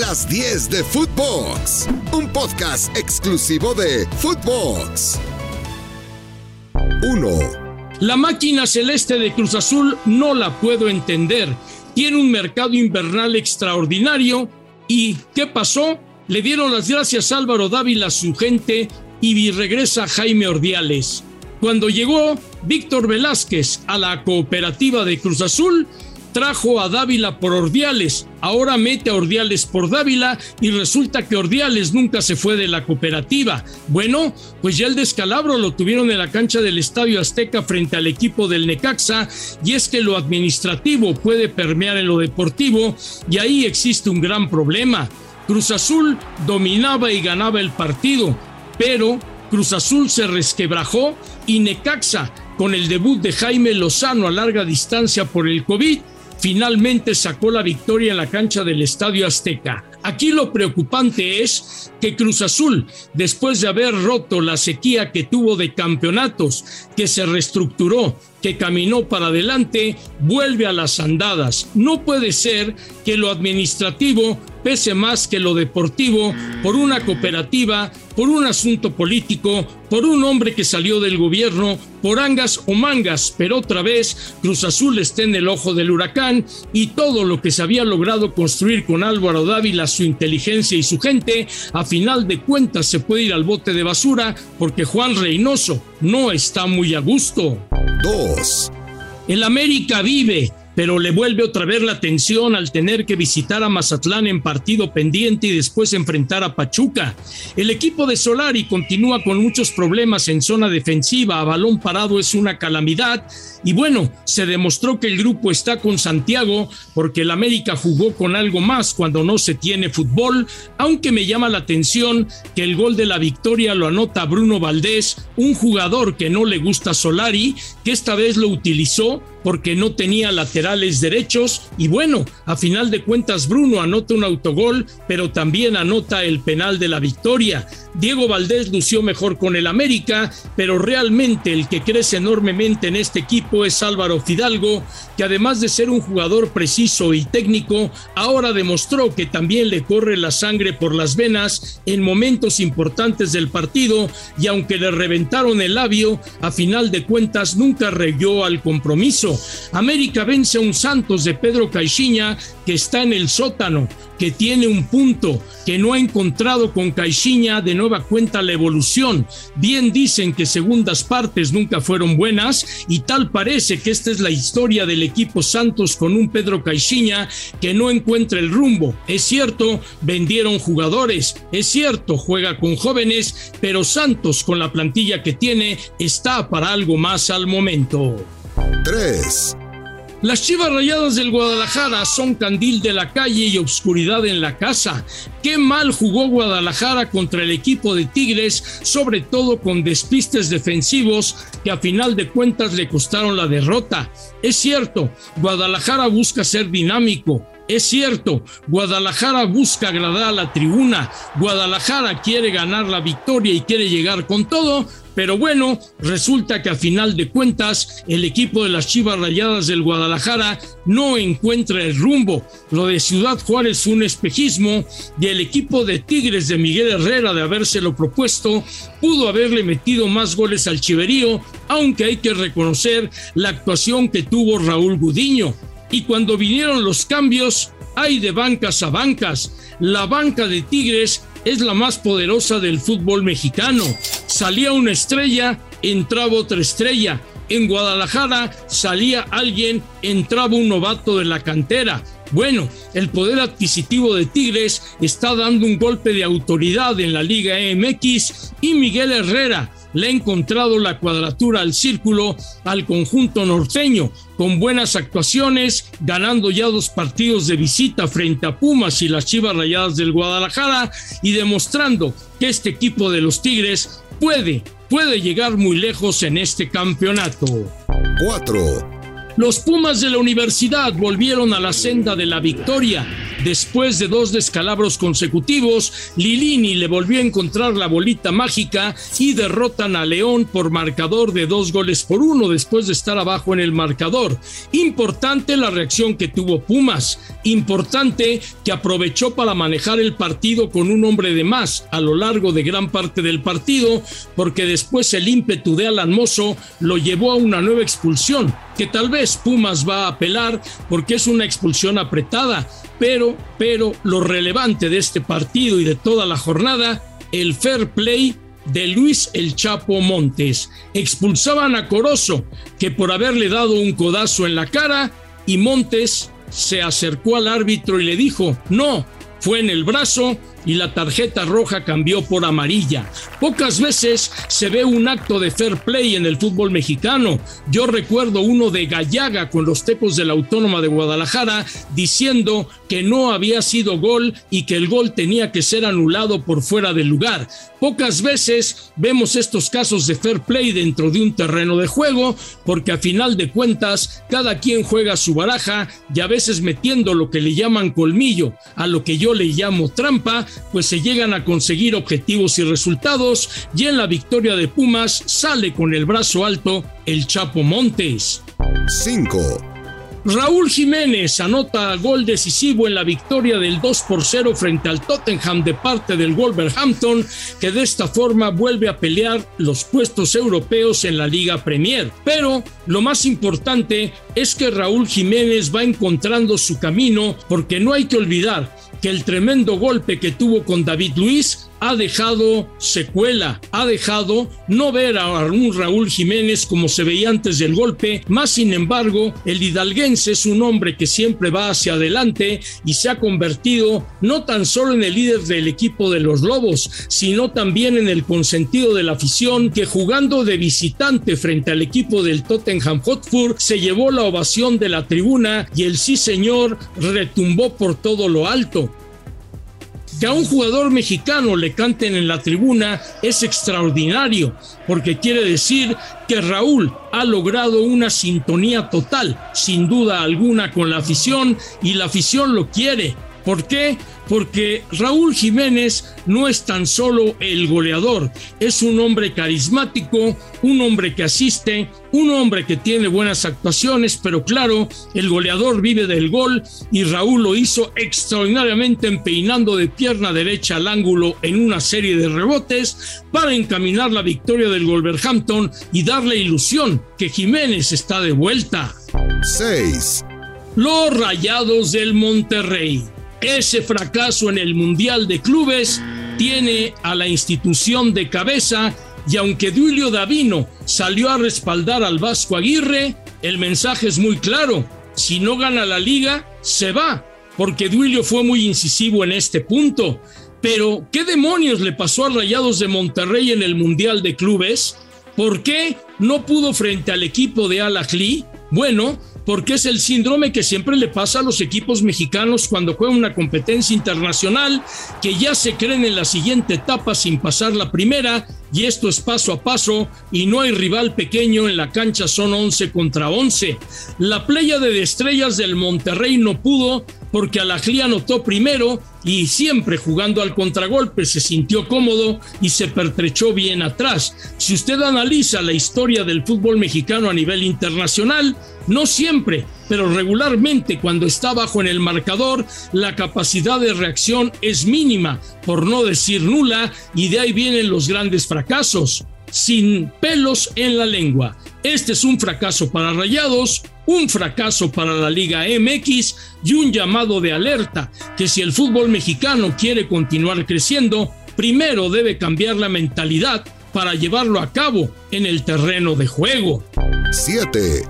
Las 10 de Footbox, un podcast exclusivo de Footbox. 1. La máquina celeste de Cruz Azul no la puedo entender. Tiene un mercado invernal extraordinario. ¿Y qué pasó? Le dieron las gracias a Álvaro Dávila, su gente, y regresa Jaime Ordiales. Cuando llegó Víctor Velázquez a la cooperativa de Cruz Azul, trajo a Dávila por Ordiales, ahora mete a Ordiales por Dávila y resulta que Ordiales nunca se fue de la cooperativa. Bueno, pues ya el descalabro lo tuvieron en la cancha del Estadio Azteca frente al equipo del Necaxa y es que lo administrativo puede permear en lo deportivo y ahí existe un gran problema. Cruz Azul dominaba y ganaba el partido, pero Cruz Azul se resquebrajó y Necaxa, con el debut de Jaime Lozano a larga distancia por el COVID, finalmente sacó la victoria en la cancha del Estadio Azteca. Aquí lo preocupante es que Cruz Azul, después de haber roto la sequía que tuvo de campeonatos, que se reestructuró, que caminó para adelante, vuelve a las andadas. No puede ser que lo administrativo pese más que lo deportivo por una cooperativa, por un asunto político, por un hombre que salió del gobierno, por angas o mangas, pero otra vez Cruz Azul está en el ojo del huracán y todo lo que se había logrado construir con Álvaro Dávila, su inteligencia y su gente, a final de cuentas se puede ir al bote de basura porque Juan Reynoso no está muy a gusto. 2. El América vive, pero le vuelve otra vez la atención al tener que visitar a Mazatlán en partido pendiente y después enfrentar a Pachuca. El equipo de Solari continúa con muchos problemas en zona defensiva, a balón parado es una calamidad. Y bueno, se demostró que el grupo está con Santiago porque el América jugó con algo más cuando no se tiene fútbol, aunque me llama la atención que el gol de la victoria lo anota Bruno Valdés, un jugador que no le gusta Solari, que esta vez lo utilizó porque no tenía laterales derechos y bueno, a final de cuentas Bruno anota un autogol, pero también anota el penal de la victoria. Diego Valdés lució mejor con el América, pero realmente el que crece enormemente en este equipo es Álvaro Fidalgo, que además de ser un jugador preciso y técnico, ahora demostró que también le corre la sangre por las venas en momentos importantes del partido y aunque le reventaron el labio, a final de cuentas nunca reyó al compromiso. América vence a un Santos de Pedro Caixinha que está en el sótano, que tiene un punto, que no ha encontrado con Caixinha de nueva cuenta la evolución. Bien dicen que segundas partes nunca fueron buenas y tal parece que esta es la historia del equipo Santos con un Pedro Caixinha que no encuentra el rumbo. Es cierto, vendieron jugadores, es cierto, juega con jóvenes, pero Santos con la plantilla que tiene está para algo más al momento. 3. Las Chivas Rayadas del Guadalajara son candil de la calle y obscuridad en la casa. Qué mal jugó Guadalajara contra el equipo de Tigres, sobre todo con despistes defensivos que a final de cuentas le costaron la derrota. Es cierto, Guadalajara busca ser dinámico, es cierto, Guadalajara busca agradar a la tribuna, Guadalajara quiere ganar la victoria y quiere llegar con todo, pero bueno, resulta que a final de cuentas el equipo de las Chivas Rayadas del Guadalajara no encuentra el rumbo. Lo de Ciudad Juárez un espejismo y el equipo de Tigres de Miguel Herrera de habérselo propuesto pudo haberle metido más goles al Chiverío, aunque hay que reconocer la actuación que tuvo Raúl Gudiño. Y cuando vinieron los cambios, hay de bancas a bancas. La banca de Tigres es la más poderosa del fútbol mexicano. Salía una estrella, entraba otra estrella. En Guadalajara salía alguien, entraba un novato de la cantera. Bueno, el poder adquisitivo de Tigres está dando un golpe de autoridad en la Liga MX y Miguel Herrera le ha encontrado la cuadratura al círculo al conjunto norteño, con buenas actuaciones, ganando ya dos partidos de visita frente a Pumas y las Chivas Rayadas del Guadalajara y demostrando que este equipo de los Tigres puede, puede llegar muy lejos en este campeonato. 4. Los Pumas de la universidad volvieron a la senda de la victoria Después de dos descalabros consecutivos, Lilini le volvió a encontrar la bolita mágica y derrotan a León por marcador de dos goles por uno después de estar abajo en el marcador. Importante la reacción que tuvo Pumas, importante que aprovechó para manejar el partido con un hombre de más a lo largo de gran parte del partido, porque después el ímpetu de Alan Mozo lo llevó a una nueva expulsión, que tal vez Pumas va a apelar porque es una expulsión apretada, pero, pero lo relevante de este partido y de toda la jornada, el fair play de Luis El Chapo Montes. Expulsaban a Corozo, que por haberle dado un codazo en la cara, y Montes se acercó al árbitro y le dijo, no, fue en el brazo y la tarjeta roja cambió por amarilla. Pocas veces se ve un acto de fair play en el fútbol mexicano. Yo recuerdo uno de Gallaga con los tepos de la Autónoma de Guadalajara diciendo que no había sido gol y que el gol tenía que ser anulado por fuera del lugar. Pocas veces vemos estos casos de fair play dentro de un terreno de juego porque a final de cuentas cada quien juega su baraja y a veces metiendo lo que le llaman colmillo a lo que yo le llamo trampa pues se llegan a conseguir objetivos y resultados y en la victoria de Pumas sale con el brazo alto el Chapo Montes. 5. Raúl Jiménez anota gol decisivo en la victoria del 2 por 0 frente al Tottenham de parte del Wolverhampton, que de esta forma vuelve a pelear los puestos europeos en la Liga Premier. Pero lo más importante es que Raúl Jiménez va encontrando su camino porque no hay que olvidar que el tremendo golpe que tuvo con David Luis ha dejado secuela, ha dejado no ver a un Raúl Jiménez como se veía antes del golpe, más sin embargo, el hidalguense es un hombre que siempre va hacia adelante y se ha convertido no tan solo en el líder del equipo de los Lobos, sino también en el consentido de la afición que jugando de visitante frente al equipo del Tottenham Hotspur se llevó la ovación de la tribuna y el sí señor retumbó por todo lo alto. Que a un jugador mexicano le canten en la tribuna es extraordinario, porque quiere decir que Raúl ha logrado una sintonía total, sin duda alguna, con la afición y la afición lo quiere. ¿Por qué? porque Raúl Jiménez no es tan solo el goleador, es un hombre carismático, un hombre que asiste, un hombre que tiene buenas actuaciones, pero claro, el goleador vive del gol y Raúl lo hizo extraordinariamente empeinando de pierna derecha al ángulo en una serie de rebotes para encaminar la victoria del Wolverhampton y darle ilusión que Jiménez está de vuelta. 6. Los Rayados del Monterrey ese fracaso en el Mundial de Clubes tiene a la institución de cabeza y aunque Duilio Davino salió a respaldar al Vasco Aguirre, el mensaje es muy claro. Si no gana la liga, se va, porque Duilio fue muy incisivo en este punto. Pero, ¿qué demonios le pasó a Rayados de Monterrey en el Mundial de Clubes? ¿Por qué no pudo frente al equipo de Al Ahly? Bueno, porque es el síndrome que siempre le pasa a los equipos mexicanos cuando juegan una competencia internacional, que ya se creen en la siguiente etapa sin pasar la primera, y esto es paso a paso, y no hay rival pequeño en la cancha, son 11 contra 11. La playa de estrellas del Monterrey no pudo porque Alajlí anotó primero y siempre jugando al contragolpe se sintió cómodo y se pertrechó bien atrás. Si usted analiza la historia del fútbol mexicano a nivel internacional, no siempre, pero regularmente cuando está bajo en el marcador, la capacidad de reacción es mínima, por no decir nula, y de ahí vienen los grandes fracasos. Sin pelos en la lengua. Este es un fracaso para Rayados, un fracaso para la Liga MX y un llamado de alerta que si el fútbol mexicano quiere continuar creciendo, primero debe cambiar la mentalidad para llevarlo a cabo en el terreno de juego. 7.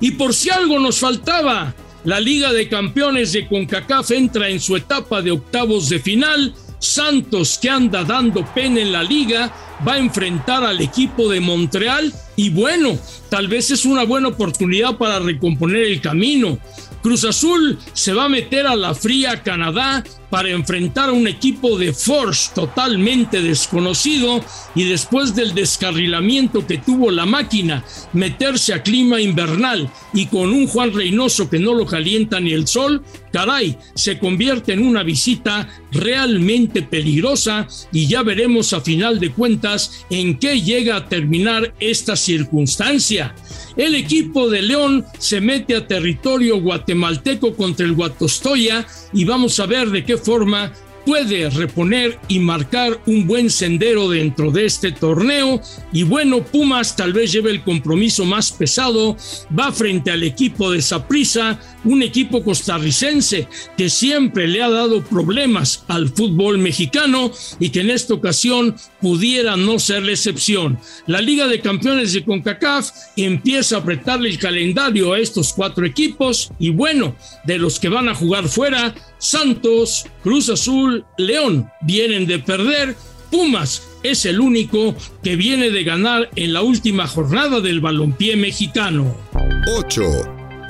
Y por si algo nos faltaba, la Liga de Campeones de CONCACAF entra en su etapa de octavos de final. Santos, que anda dando pena en la liga, va a enfrentar al equipo de Montreal y bueno, tal vez es una buena oportunidad para recomponer el camino. Cruz Azul se va a meter a la fría Canadá para enfrentar a un equipo de Force totalmente desconocido y después del descarrilamiento que tuvo la máquina, meterse a clima invernal y con un Juan Reynoso que no lo calienta ni el sol, caray, se convierte en una visita realmente peligrosa y ya veremos a final de cuentas en qué llega a terminar esta circunstancia. El equipo de León se mete a territorio guatemalteco contra el Guatostoya y vamos a ver de qué forma puede reponer y marcar un buen sendero dentro de este torneo. Y bueno, Pumas tal vez lleve el compromiso más pesado, va frente al equipo de Saprissa, un equipo costarricense que siempre le ha dado problemas al fútbol mexicano y que en esta ocasión pudiera no ser la excepción. La Liga de Campeones de CONCACAF empieza a apretarle el calendario a estos cuatro equipos y bueno, de los que van a jugar fuera, Santos, Cruz Azul, León vienen de perder. Pumas es el único que viene de ganar en la última jornada del balompié mexicano. 8.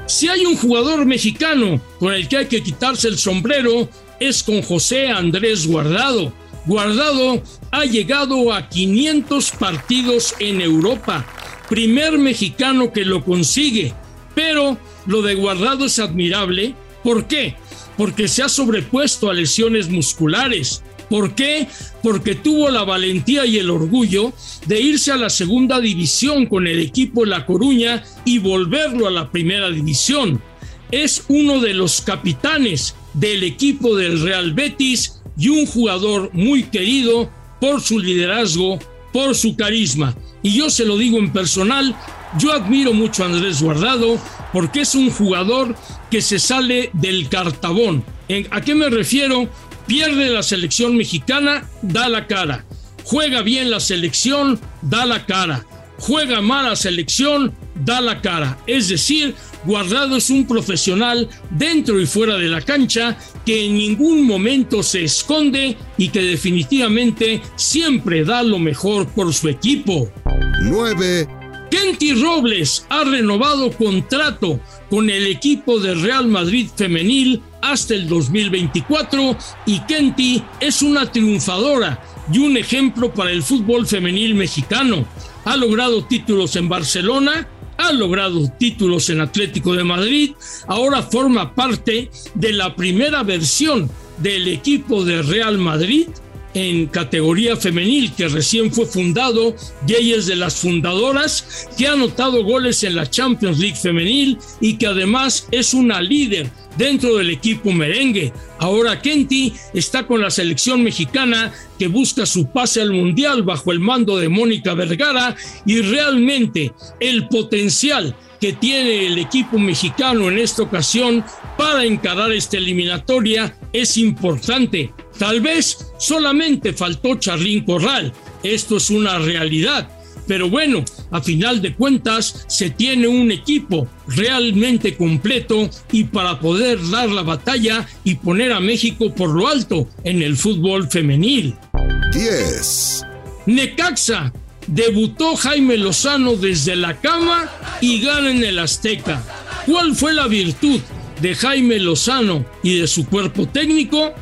Si hay un jugador mexicano con el que hay que quitarse el sombrero, es con José Andrés Guardado. Guardado ha llegado a 500 partidos en Europa. Primer mexicano que lo consigue. Pero lo de Guardado es admirable. ¿Por qué? Porque se ha sobrepuesto a lesiones musculares. ¿Por qué? Porque tuvo la valentía y el orgullo de irse a la segunda división con el equipo La Coruña y volverlo a la primera división. Es uno de los capitanes del equipo del Real Betis y un jugador muy querido por su liderazgo, por su carisma. Y yo se lo digo en personal, yo admiro mucho a Andrés Guardado porque es un jugador que se sale del cartabón. ¿A qué me refiero? Pierde la selección mexicana, da la cara. Juega bien la selección, da la cara. Juega mal la selección, da la cara. Es decir, Guardado es un profesional dentro y fuera de la cancha que en ningún momento se esconde y que definitivamente siempre da lo mejor por su equipo. 9 Kenty Robles ha renovado contrato con el equipo de Real Madrid femenil hasta el 2024 y Kenty es una triunfadora y un ejemplo para el fútbol femenil mexicano. Ha logrado títulos en Barcelona, ha logrado títulos en Atlético de Madrid, ahora forma parte de la primera versión del equipo de Real Madrid en categoría femenil que recién fue fundado y es de las fundadoras que ha anotado goles en la Champions League femenil y que además es una líder dentro del equipo merengue. Ahora Kenty está con la selección mexicana que busca su pase al Mundial bajo el mando de Mónica Vergara y realmente el potencial que tiene el equipo mexicano en esta ocasión para encarar esta eliminatoria es importante. Tal vez solamente faltó Charlín Corral, esto es una realidad, pero bueno, a final de cuentas se tiene un equipo realmente completo y para poder dar la batalla y poner a México por lo alto en el fútbol femenil. 10. Necaxa debutó Jaime Lozano desde la cama y gana en el Azteca. ¿Cuál fue la virtud de Jaime Lozano y de su cuerpo técnico?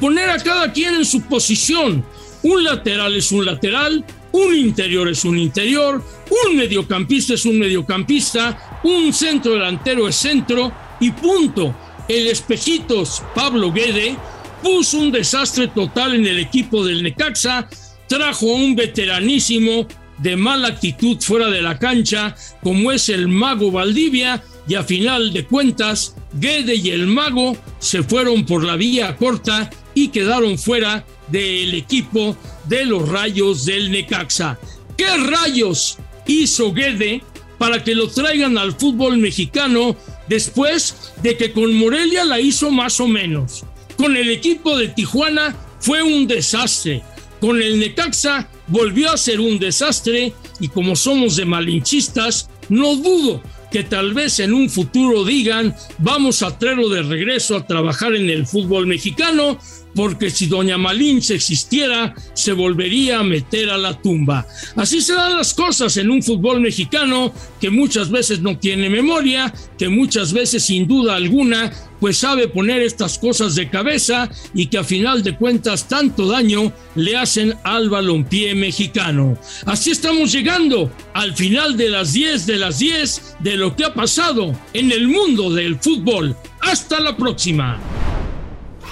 Poner a cada quien en su posición. Un lateral es un lateral, un interior es un interior, un mediocampista es un mediocampista, un centro delantero es centro y punto. El espejitos Pablo Guede puso un desastre total en el equipo del Necaxa, trajo a un veteranísimo de mala actitud fuera de la cancha, como es el mago Valdivia, y a final de cuentas, Guede y el mago se fueron por la vía corta y quedaron fuera del equipo de los Rayos del Necaxa. ¿Qué rayos hizo Guede para que lo traigan al fútbol mexicano después de que con Morelia la hizo más o menos? Con el equipo de Tijuana fue un desastre. Con el Necaxa volvió a ser un desastre y como somos de malinchistas, no dudo que tal vez en un futuro digan vamos a traerlo de regreso a trabajar en el fútbol mexicano porque si doña Malinche existiera, se volvería a meter a la tumba. Así se dan las cosas en un fútbol mexicano que muchas veces no tiene memoria, que muchas veces sin duda alguna pues sabe poner estas cosas de cabeza y que a final de cuentas tanto daño le hacen al balompié mexicano. Así estamos llegando al final de las 10 de las 10 de lo que ha pasado en el mundo del fútbol Hasta la próxima.